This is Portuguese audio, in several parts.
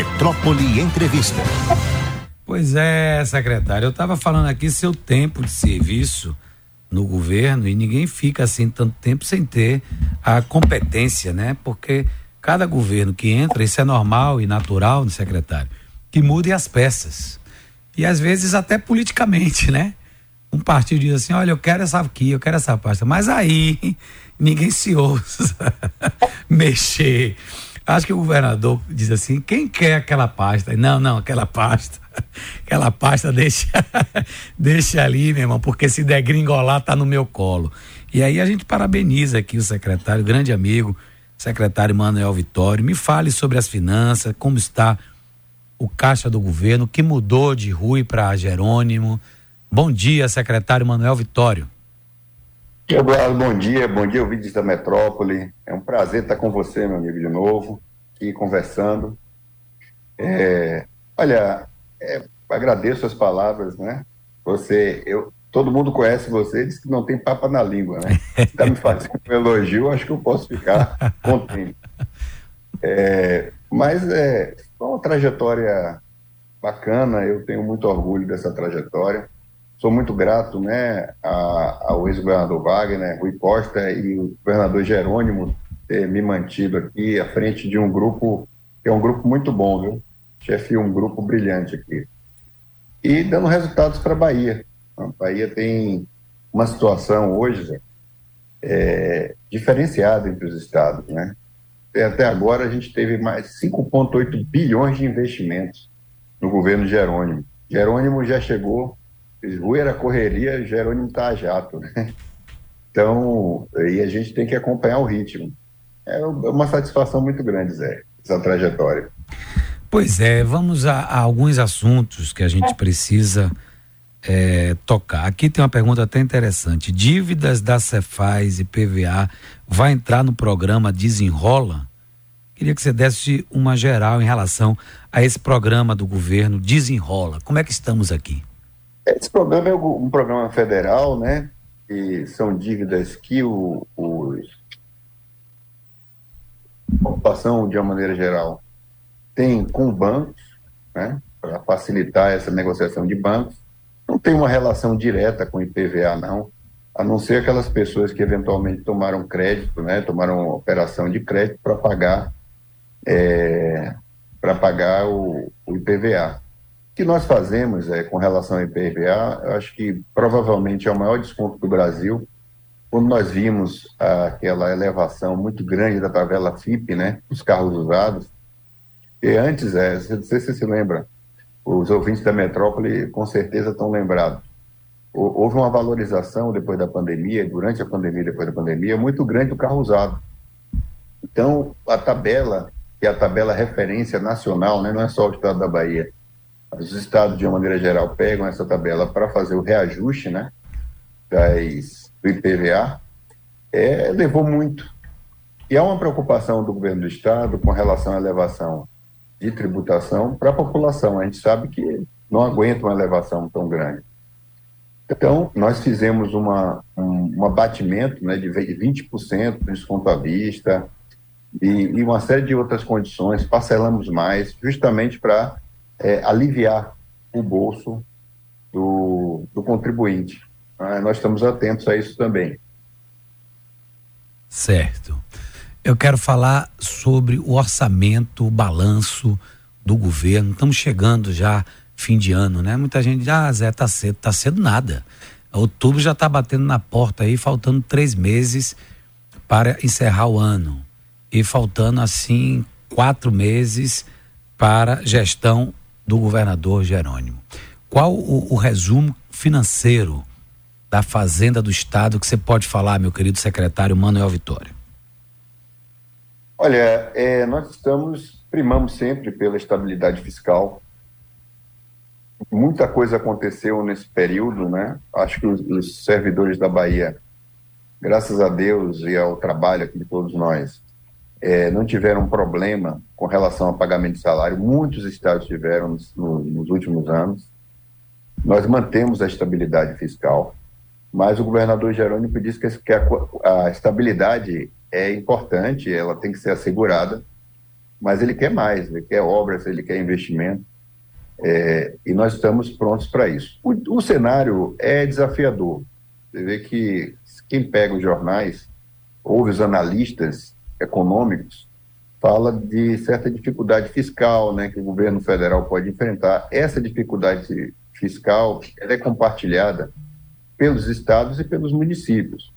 Metrópole Entrevista. Pois é, secretário, eu estava falando aqui seu tempo de serviço no governo e ninguém fica assim tanto tempo sem ter a competência, né? Porque cada governo que entra, isso é normal e natural, né, secretário, que mude as peças. E às vezes até politicamente, né? Um partido diz assim, olha, eu quero essa aqui, eu quero essa pasta. Mas aí ninguém se ouça mexer. Acho que o governador diz assim, quem quer aquela pasta? Não, não, aquela pasta. Aquela pasta deixa, deixa ali, meu irmão, porque se der gringolar, tá no meu colo. E aí a gente parabeniza aqui o secretário, grande amigo, secretário Manuel Vitório. Me fale sobre as finanças, como está o caixa do governo, que mudou de Rui para Jerônimo. Bom dia, secretário Manuel Vitório. Eduardo, bom dia, bom dia, ouvintes da Metrópole. É um prazer estar com você, meu amigo, de novo, aqui conversando. É, olha, é, agradeço as palavras, né? Você, eu, todo mundo conhece você, diz que não tem papa na língua, né? Está me fazendo um elogio, acho que eu posso ficar contente. É, mas é, uma trajetória bacana, eu tenho muito orgulho dessa trajetória. Sou muito grato né, ao ex-governador Wagner, Rui Costa e o governador Jerônimo ter me mantido aqui à frente de um grupo que é um grupo muito bom, viu? Chefe um grupo brilhante aqui. E dando resultados para a Bahia. A Bahia tem uma situação hoje é, diferenciada entre os estados, né? até agora a gente teve mais 5,8 bilhões de investimentos no governo Jerônimo. Jerônimo já chegou, Rui era correria, Jerônimo a jato. Né? Então, e a gente tem que acompanhar o ritmo. É uma satisfação muito grande, Zé, essa trajetória. Pois é, vamos a, a alguns assuntos que a gente precisa é, tocar. Aqui tem uma pergunta até interessante. Dívidas da Cefaz e PVA vai entrar no programa Desenrola? Queria que você desse uma geral em relação a esse programa do governo Desenrola. Como é que estamos aqui? Esse programa é um programa federal, né? E são dívidas que o, os a de uma maneira geral, tem com bancos, né? Para facilitar essa negociação de bancos. Não tem uma relação direta com o IPVA, não a não ser aquelas pessoas que eventualmente tomaram crédito, né, tomaram operação de crédito para pagar é, para pagar o, o, IPVA. Que nós fazemos é, com relação ao IPVA, eu acho que provavelmente é o maior desconto do Brasil, quando nós vimos aquela elevação muito grande da tabela FIP, né, os carros usados, e antes, é, não sei se você se lembra, os ouvintes da metrópole com certeza estão lembrados, houve uma valorização depois da pandemia, durante a pandemia, depois da pandemia, muito grande do carro usado. Então, a tabela, que é a tabela referência nacional, né, não é só o estado da Bahia, os estados, de uma maneira geral, pegam essa tabela para fazer o reajuste né, das, do IPVA, é, levou muito. E há uma preocupação do governo do estado com relação à elevação de tributação para a população. A gente sabe que não aguenta uma elevação tão grande. Então, nós fizemos uma, um, um abatimento né, de 20% do desconto à vista e, e, uma série de outras condições, parcelamos mais, justamente para é, aliviar o bolso do, do contribuinte. Ah, nós estamos atentos a isso também. Certo. Eu quero falar sobre o orçamento, o balanço do governo. Estamos chegando já fim de ano, né? Muita gente diz, ah, Zé, tá cedo. Tá cedo nada. Outubro já tá batendo na porta aí, faltando três meses para encerrar o ano. E faltando, assim, quatro meses para gestão do governador Jerônimo. Qual o, o resumo financeiro da Fazenda do Estado que você pode falar, meu querido secretário Manuel Vitória? Olha, é, nós estamos, primamos sempre pela estabilidade fiscal, muita coisa aconteceu nesse período, né? Acho que os, os, servidores da Bahia, graças a Deus e ao trabalho aqui de todos nós, é, não tiveram problema com relação ao pagamento de salário. Muitos estados tiveram nos, nos últimos anos. Nós mantemos a estabilidade fiscal, mas o governador Jerônimo disse que a, a estabilidade é importante, ela tem que ser assegurada mas ele quer mais, ele quer obras, ele quer investimento, é, e nós estamos prontos para isso. O, o, cenário é desafiador. Você vê que quem pega os jornais, ouve os analistas econômicos, fala de certa dificuldade fiscal né, que o governo federal pode enfrentar. Essa dificuldade fiscal é compartilhada pelos estados e pelos municípios.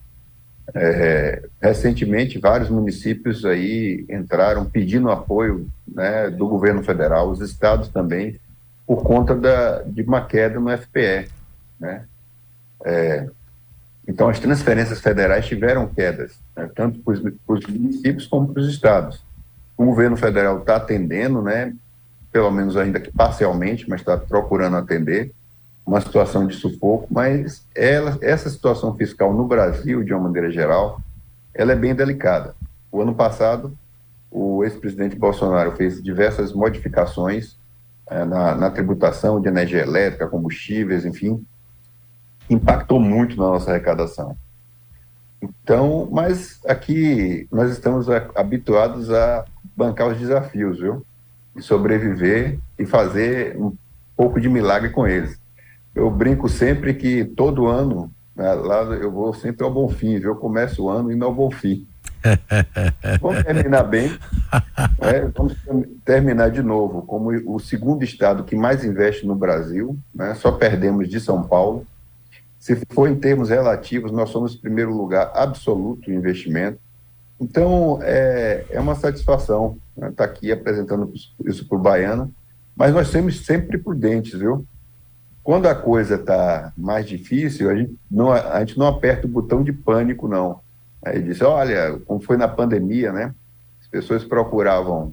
É, recentemente, vários municípios aí entraram pedindo apoio né, do governo federal, os estados também, por conta da, de uma queda no FPE. Né? É, então, as transferências federais tiveram quedas, né, tanto para os municípios como para os estados. O governo federal está atendendo, né, pelo menos ainda que parcialmente, mas está procurando atender uma situação de sufoco, mas ela, essa situação fiscal no Brasil, de uma maneira geral, ela é bem delicada. O ano passado, o ex-presidente Bolsonaro fez diversas modificações é, na, na, tributação de energia elétrica, combustíveis, enfim, impactou muito na nossa arrecadação. Então, mas aqui nós estamos habituados a bancar os desafios, viu? E sobreviver e fazer um pouco de milagre com eles. Eu brinco sempre que todo ano, né, lá eu vou sempre ao bom fim, viu? Eu começo o ano indo ao bom fim. vamos terminar bem, né? vamos terminar de novo como o segundo estado que mais investe no Brasil, né? só perdemos de São Paulo. Se for em termos relativos, nós somos primeiro lugar absoluto em investimento. Então, é, é uma satisfação estar né, tá aqui apresentando isso para o Baiano, mas nós somos sempre prudentes, viu? Quando a coisa está mais difícil, a gente, não, a gente não aperta o botão de pânico, não. Aí disse, olha, como foi na pandemia, né? As pessoas procuravam,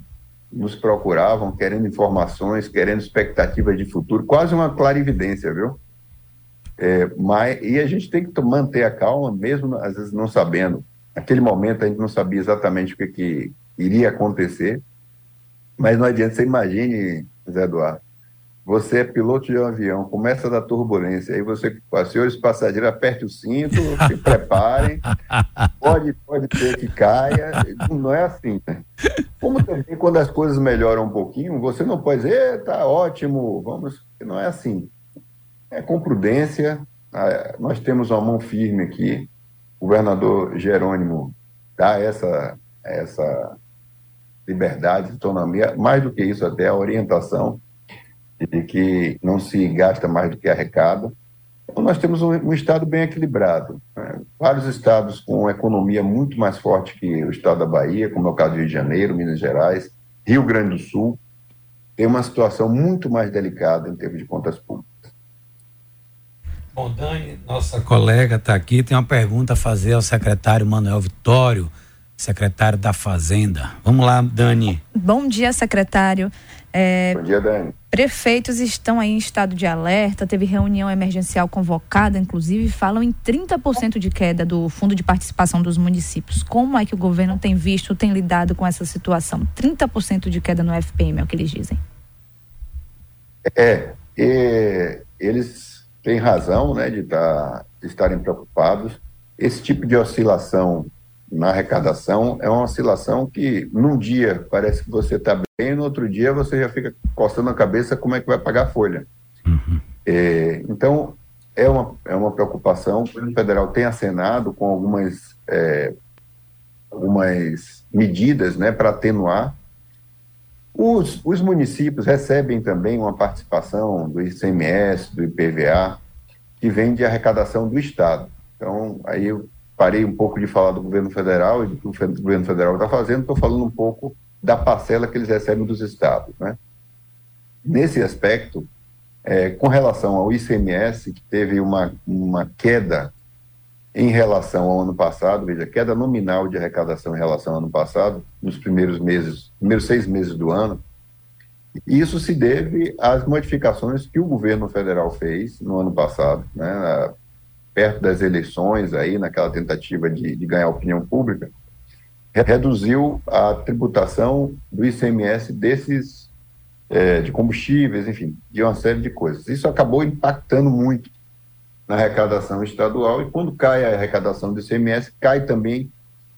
nos procuravam, querendo informações, querendo expectativas de futuro, quase uma clarividência, viu? É, mas, e a gente tem que manter a calma, mesmo às vezes não sabendo. Naquele momento a gente não sabia exatamente o que, que iria acontecer, mas não adianta, você imagine, Zé Eduardo, você é piloto de um avião, começa a dar turbulência, aí você, senhores passageiros, aperte o cinto, se preparem, pode, pode ter que caia, não é assim, né? Como também quando as coisas melhoram um pouquinho, você não pode dizer, tá ótimo, vamos, não é assim. É com prudência, nós temos uma mão firme aqui, o governador Jerônimo dá essa, essa liberdade, autonomia, mais do que isso até a orientação de que não se gasta mais do que arrecada. Então, nós temos um, um Estado bem equilibrado. Né? Vários estados com economia muito mais forte que o estado da Bahia, como é o caso do Rio de Janeiro, Minas Gerais, Rio Grande do Sul, tem uma situação muito mais delicada em termos de contas públicas. Bom, Dani, nossa colega está aqui, tem uma pergunta a fazer ao secretário Manuel Vitório, secretário da Fazenda. Vamos lá, Dani. Bom dia, secretário. É, Bom dia, Dani. Prefeitos estão aí em estado de alerta, teve reunião emergencial convocada, inclusive, falam em 30% de queda do fundo de participação dos municípios. Como é que o governo tem visto, tem lidado com essa situação? 30% de queda no FPM, é o que eles dizem. É, é eles têm razão né, de, tá, de estarem preocupados. Esse tipo de oscilação na arrecadação é uma oscilação que num dia parece que você está bem, no outro dia você já fica coçando a cabeça como é que vai pagar a folha. Uhum. É, então, é uma, é uma preocupação. O governo federal tem acenado com algumas, é, algumas medidas né, para atenuar. Os, os municípios recebem também uma participação do ICMS, do IPVA, que vem de arrecadação do Estado. Então, aí eu parei um pouco de falar do governo federal e do que o governo federal está fazendo, estou falando um pouco da parcela que eles recebem dos estados. Né? Nesse aspecto, é, com relação ao ICMS, que teve uma, uma queda em relação ao ano passado, veja, queda nominal de arrecadação em relação ao ano passado, nos primeiros meses, primeiros seis meses do ano, isso se deve às modificações que o governo federal fez no ano passado, né, perto das eleições, aí naquela tentativa de, de ganhar opinião pública, reduziu a tributação do ICMS desses é, de combustíveis, enfim, de uma série de coisas. Isso acabou impactando muito na arrecadação estadual e quando cai a arrecadação do ICMS, cai também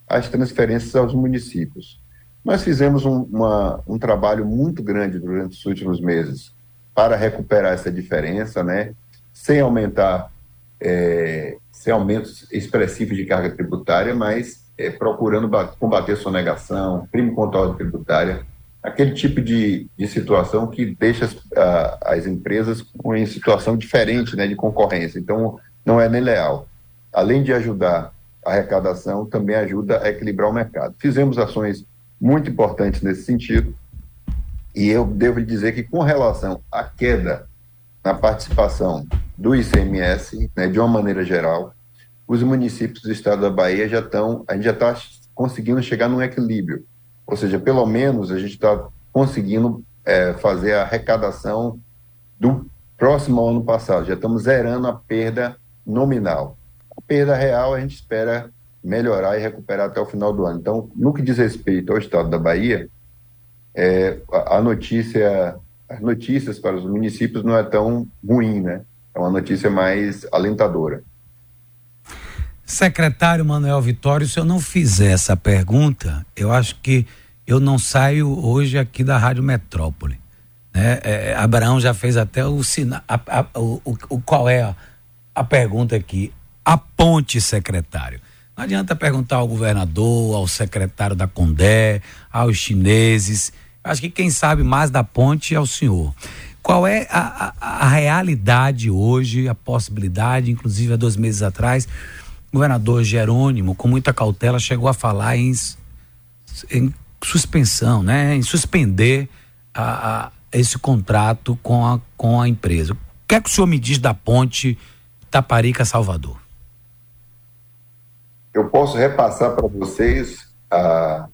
as transferências aos municípios. Nós fizemos um, uma, um trabalho muito grande durante os últimos meses para recuperar essa diferença, né? Sem aumentar, é, sem aumentos expressivos de carga tributária, mas é, procurando combater sonegação, crime contra a ordem tributária, aquele tipo de, de situação que deixa as, a, as empresas em situação diferente né, de concorrência. Então, não é nem leal. Além de ajudar a arrecadação, também ajuda a equilibrar o mercado. Fizemos ações muito importantes nesse sentido, e eu devo dizer que, com relação à queda na participação do ICMS, né, de uma maneira geral, os municípios do estado da Bahia já estão, a gente já está conseguindo chegar num equilíbrio. Ou seja, pelo menos a gente está conseguindo é, fazer a arrecadação do próximo ano passado. Já estamos zerando a perda nominal. A perda real a gente espera melhorar e recuperar até o final do ano. Então, no que diz respeito ao estado da Bahia, é, a notícia, as notícias para os municípios não é tão ruim, né? É uma notícia mais alentadora. Secretário Manuel Vitório, se eu não fizer essa pergunta, eu acho que eu não saio hoje aqui da Rádio Metrópole. Né? É, Abraão já fez até o sinal. O, o, qual é a, a pergunta aqui? A ponte, secretário. Não adianta perguntar ao governador, ao secretário da Condé, aos chineses. Acho que quem sabe mais da ponte é o senhor. Qual é a, a, a realidade hoje, a possibilidade, inclusive há dois meses atrás, o governador Jerônimo, com muita cautela, chegou a falar em, em suspensão, né? em suspender a, a, esse contrato com a, com a empresa. O que é que o senhor me diz da ponte Taparica-Salvador? Eu posso repassar para vocês a,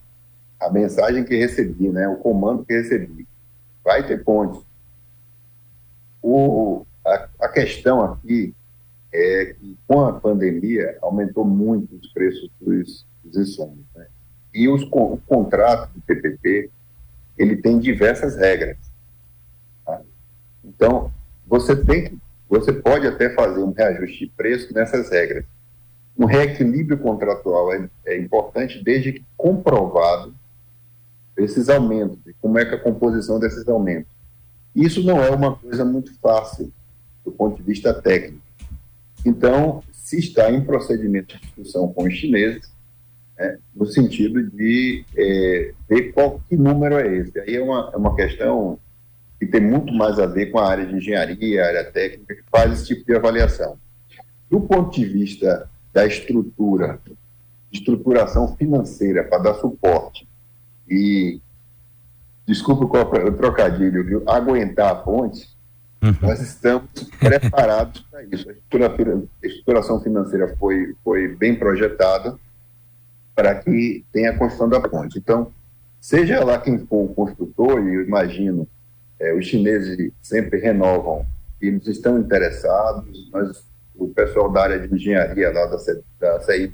a mensagem que recebi, né? o comando que recebi. Vai ter ponte. O, a, a questão aqui é que com a pandemia aumentou muito os preços dos, insumos. Né? E os, o contrato do PPP, ele tem diversas regras. Tá? Então, você tem que, você pode até fazer um reajuste de preço nessas regras. Um reequilíbrio contratual é, é importante desde que comprovado esses aumentos, como é que a composição desses aumentos. Isso não é uma coisa muito fácil do ponto de vista técnico. Então, se está em procedimento de discussão com os chineses, né, no sentido de é, ver qual que número é esse. Aí é uma, é uma questão que tem muito mais a ver com a área de engenharia, a área técnica, que faz esse tipo de avaliação. Do ponto de vista da estrutura, estruturação financeira para dar suporte e, desculpa o trocadilho, viu? aguentar a ponte, uhum. nós estamos preparados para isso. A estruturação financeira foi, foi bem projetada, para que tenha a construção da ponte. Então, seja lá quem for o construtor, e eu imagino, é, os chineses sempre renovam, e eles estão interessados, nós, o pessoal da área de engenharia lá da, CI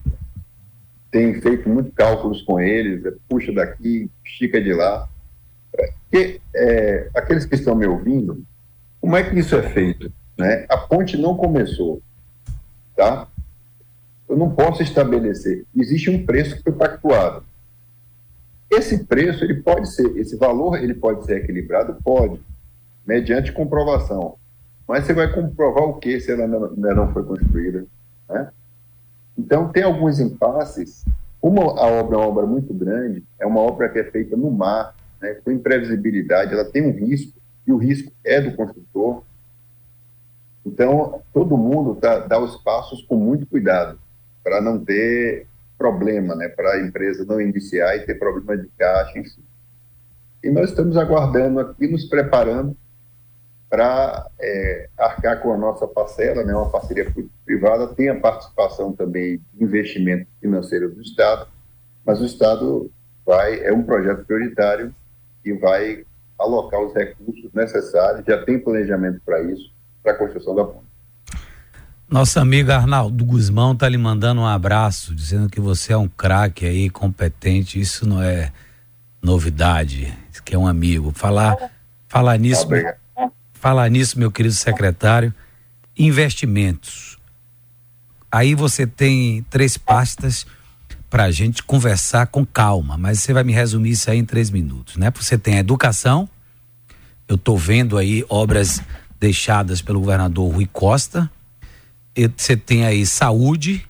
tem feito muito cálculos com eles, é, puxa daqui, estica de lá. Porque, é, aqueles que estão me ouvindo, como é que isso é feito? Né? A ponte não começou, tá? Eu não posso estabelecer. Existe um preço que foi pactuado. Esse preço, ele pode ser, esse valor, ele pode ser equilibrado? Pode, mediante comprovação. Mas você vai comprovar o que se ela ainda não foi construída? Né? Então, tem alguns impasses. Uma, a obra é uma obra muito grande, é uma obra que é feita no mar, né, com imprevisibilidade, ela tem um risco, e o risco é do construtor. Então, todo mundo tá, dá os passos com muito cuidado para não ter problema, né, para a empresa não iniciar e ter problema de caixa, enfim. E nós estamos aguardando aqui, nos preparando para é, arcar com a nossa parcela, né, uma parceria privada, tem a participação também de investimento financeiro do Estado, mas o Estado vai, é um projeto prioritário e vai alocar os recursos necessários, já tem planejamento para isso, para a construção da ponte. Nossa amiga Arnaldo Guzmão tá lhe mandando um abraço, dizendo que você é um craque aí, competente. Isso não é novidade, que é um amigo. Falar, falar nisso, falar nisso, meu querido secretário. Investimentos. Aí você tem três pastas para a gente conversar com calma, mas você vai me resumir isso aí em três minutos, né? Você tem a educação, eu estou vendo aí obras deixadas pelo governador Rui Costa, você tem aí saúde,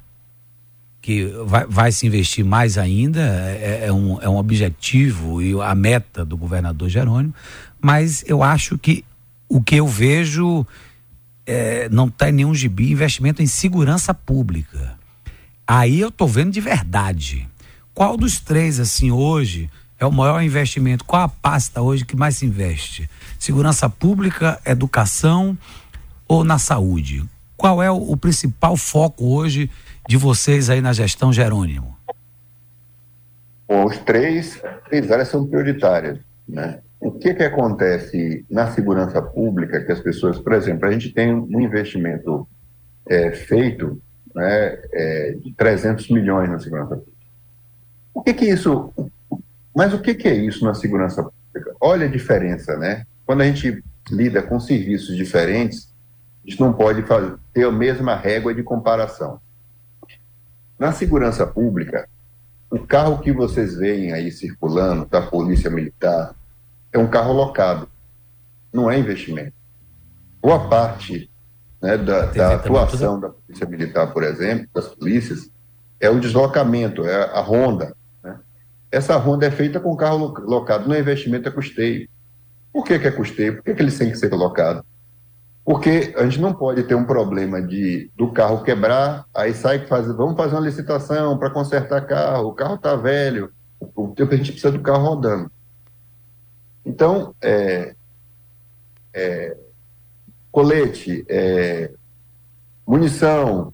que vai, vai se investir mais ainda, é, é, um, é um objetivo e a meta do governador Jerônimo, mas eu acho que o que eu vejo é, não está em nenhum gibi investimento em segurança pública. Aí eu tô vendo de verdade. Qual dos três, assim, hoje é o maior investimento? Qual a pasta hoje que mais se investe? Segurança pública, educação ou na saúde? Qual é o, principal foco hoje de vocês aí na gestão Jerônimo? Os três, três áreas são prioritárias, né? O que que acontece na segurança pública que as pessoas, por exemplo, a gente tem um investimento é, feito né, é, de 300 milhões na segurança pública. O que que isso, mas o que que é isso na segurança pública? Olha a diferença, né? Quando a gente lida com serviços diferentes, a gente não pode fazer, ter a mesma régua de comparação. Na segurança pública, o carro que vocês veem aí circulando da Polícia Militar é um carro locado, não é investimento. Boa parte né, da, da atuação da Polícia Militar, por exemplo, das polícias, é o deslocamento, é a ronda. Né? Essa ronda é feita com carro locado, não é investimento, é custeio. Por que, que é custeio? Por que, que eles têm que ser colocados? Porque a gente não pode ter um problema de do carro quebrar, aí sai fazer, vamos fazer uma licitação para consertar carro, o carro está velho, o tempo a gente precisa do carro rodando. Então, é, é, colete, é, munição,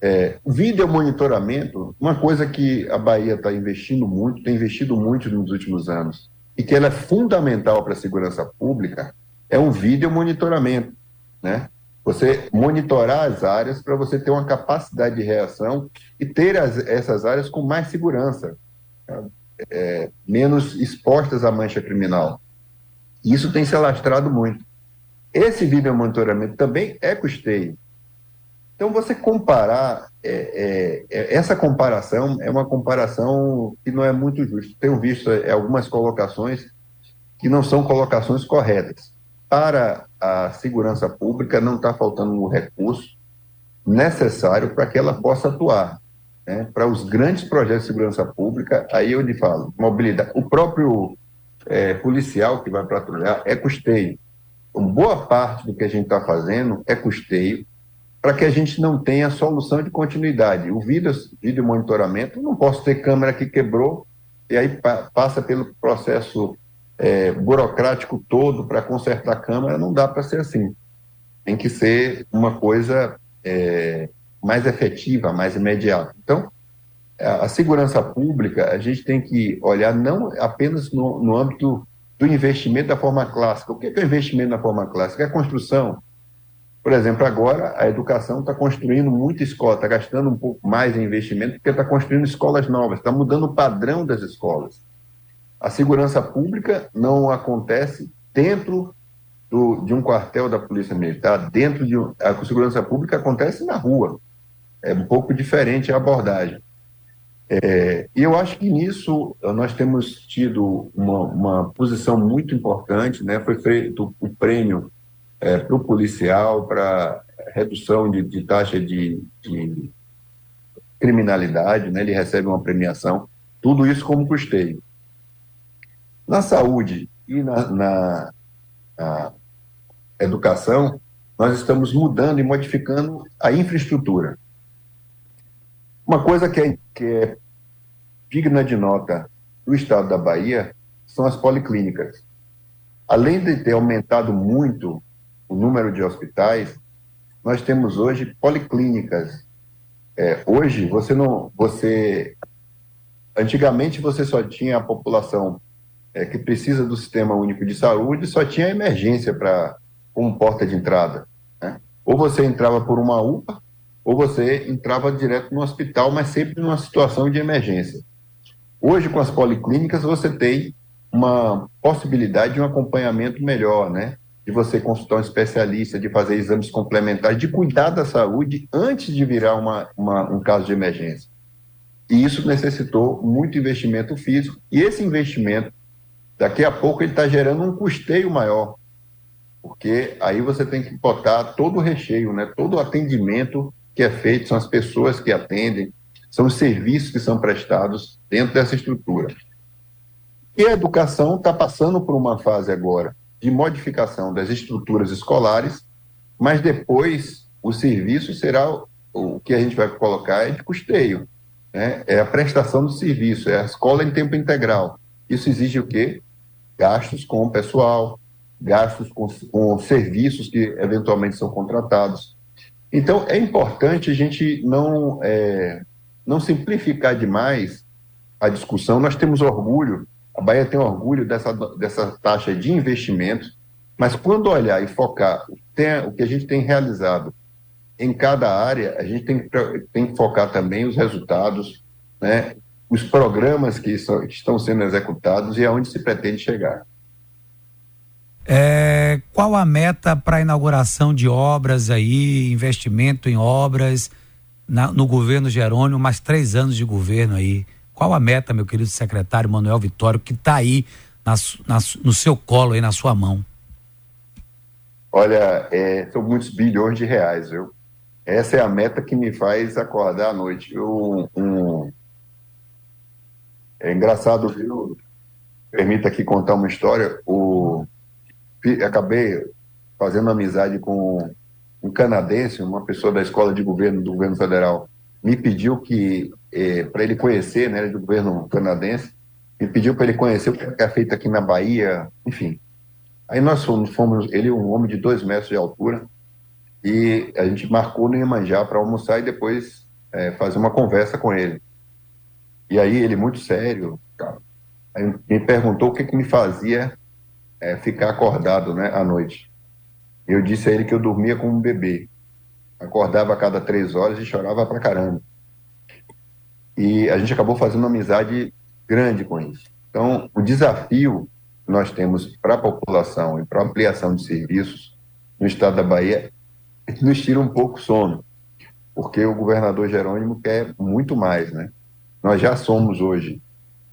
é, vídeo monitoramento, uma coisa que a Bahia está investindo muito, tem investido muito nos últimos anos, e que ela é fundamental para a segurança pública, é um vídeo monitoramento, né? Você monitorar as áreas para você ter uma capacidade de reação e ter as, essas áreas com mais segurança, é, menos expostas à mancha criminal. Isso tem se alastrado muito. Esse vídeo monitoramento também é custeio. Então, você comparar, é, é, é, essa comparação é uma comparação que não é muito justa. Tenho visto é, algumas colocações que não são colocações corretas. Para a segurança pública, não está faltando o recurso necessário para que ela possa atuar. Né? Para os grandes projetos de segurança pública, aí eu lhe falo, mobilidade. O próprio é, policial que vai patrulhar é custeio. Então, boa parte do que a gente está fazendo é custeio para que a gente não tenha solução de continuidade. O vídeo, vídeo monitoramento, não posso ter câmera que quebrou e aí pa, passa pelo processo é, burocrático todo para consertar a câmera, não dá para ser assim. Tem que ser uma coisa é, mais efetiva, mais imediata. Então, a segurança pública, a gente tem que olhar não apenas no, no âmbito do investimento da forma clássica. O que é, o investimento na forma clássica? É a construção. Por exemplo, agora a educação está construindo muita escola, está gastando um pouco mais em investimento porque está construindo escolas novas, está mudando o padrão das escolas. A segurança pública não acontece dentro do, de um quartel da Polícia Militar, dentro de a segurança pública acontece na rua. É um pouco diferente a abordagem. É, e eu acho que nisso nós temos tido uma, uma posição muito importante, né? Foi feito o prêmio é, para o policial, para redução de, de taxa de, de, criminalidade, né? Ele recebe uma premiação, tudo isso como custeio. Na saúde e na, na, na educação, nós estamos mudando e modificando a infraestrutura. Uma coisa que é, que é digna de nota do estado da Bahia são as policlínicas. Além de ter aumentado muito o número de hospitais, nós temos hoje policlínicas. É, hoje você não, você, antigamente você só tinha a população é, que precisa do sistema único de saúde, só tinha emergência para como porta de entrada. Né? Ou você entrava por uma UPA, ou você entrava direto no hospital, mas sempre numa situação de emergência. Hoje, com as policlínicas, você tem uma possibilidade de um acompanhamento melhor, né? De você consultar um especialista, de fazer exames complementares, de cuidar da saúde antes de virar uma, uma um caso de emergência. E isso necessitou muito investimento físico. E esse investimento, daqui a pouco, ele está gerando um custeio maior. Porque aí você tem que botar todo o recheio, né? todo o atendimento que é feito, são as pessoas que atendem, são os serviços que são prestados dentro dessa estrutura. E a educação está passando por uma fase agora de modificação das estruturas escolares, mas depois o serviço será o que a gente vai colocar é de custeio, né? é a prestação do serviço, é a escola em tempo integral. Isso exige o quê? Gastos com pessoal, gastos com, com serviços que eventualmente são contratados. Então, é importante a gente não, é, não simplificar demais a discussão. Nós temos orgulho, a Bahia tem orgulho dessa, dessa taxa de investimento, mas quando olhar e focar o que a gente tem realizado em cada área, a gente tem, tem que focar também os resultados, né, os programas que, que estão sendo executados e aonde se pretende chegar. É, qual a meta para a inauguração de obras aí, investimento em obras na, no governo Jerônimo, mais três anos de governo aí? Qual a meta, meu querido secretário Manuel Vitório, que está aí na, na, no seu colo, aí na sua mão? Olha, é, são muitos bilhões de reais, viu? Essa é a meta que me faz acordar à noite. Eu, um... É engraçado, viu? Permita aqui contar uma história. O acabei fazendo amizade com um canadense, uma pessoa da escola de governo do governo federal, me pediu que, eh, para ele conhecer, né, do governo canadense, me pediu para ele conhecer o que é feito aqui na Bahia, enfim. Aí nós fomos, fomos, ele é um homem de dois metros de altura, e a gente marcou no Iemanjá para almoçar e depois eh, fazer uma conversa com ele. E aí ele, muito sério, cara, me perguntou o que, que me fazia é, ficar acordado né, à noite. Eu disse a ele que eu dormia como um bebê. Acordava a cada três horas e chorava pra caramba. E a gente acabou fazendo uma amizade grande com isso. Então, o desafio que nós temos para a população e para ampliação de serviços no estado da Bahia é nos tira um pouco o sono, porque o governador Jerônimo quer muito mais, né? Nós já somos hoje,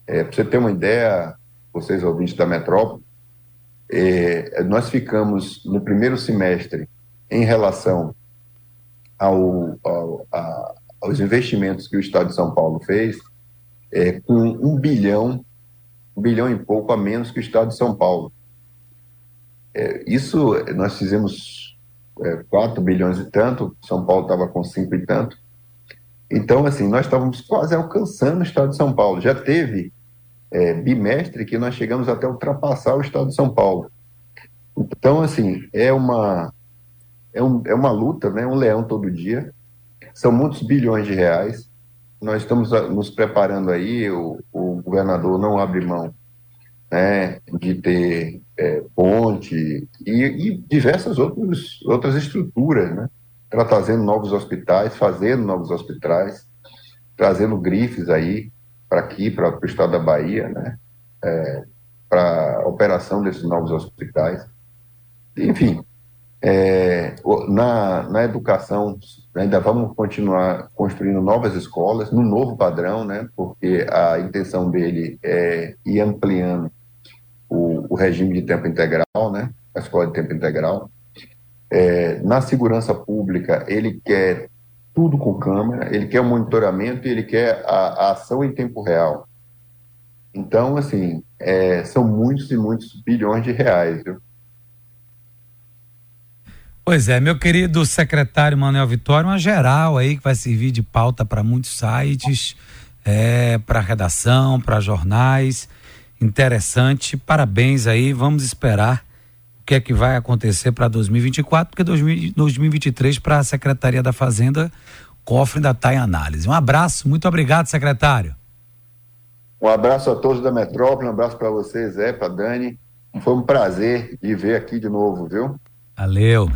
é, para você ter uma ideia, vocês ouvintes da metrópole, é, nós ficamos no primeiro semestre em relação ao, ao, a, aos investimentos que o Estado de São Paulo fez, é, com um bilhão, um bilhão e pouco a menos que o Estado de São Paulo. É, isso nós fizemos é, 4 bilhões e tanto, São Paulo estava com cinco e tanto. Então, assim, nós estávamos quase alcançando o Estado de São Paulo. Já teve é, bimestre que nós chegamos até ultrapassar o estado de São Paulo. Então, assim, é uma, é, um, é uma luta, né? um leão todo dia. São muitos bilhões de reais. Nós estamos ah, nos preparando aí, o, o governador não abre mão né, de ter é, ponte e, e diversas outros, outras estruturas, né? Trazendo novos hospitais, fazendo novos hospitais, trazendo grifes aí para aqui, para o estado da Bahia, né? É, para operação desses novos hospitais. Enfim, é, na, na educação, ainda vamos continuar construindo novas escolas, no novo padrão, né? porque a intenção dele é ir ampliando o, o regime de tempo integral, né? a escola de tempo integral. É, na segurança pública, ele quer tudo com câmera, ele quer o monitoramento e ele quer a, a ação em tempo real. Então, assim, é, são muitos e muitos bilhões de reais. Viu? Pois é, meu querido secretário Manuel Vitória, uma geral aí que vai servir de pauta para muitos sites, é, para redação, para jornais. Interessante, parabéns aí, vamos esperar que é que vai acontecer para 2024, porque 2023 para a Secretaria da Fazenda, cofre ainda está em análise. Um abraço, muito obrigado, secretário. Um abraço a todos da Metrópole, um abraço para você, Zé, para Dani. Foi um prazer de ver aqui de novo, viu? Valeu.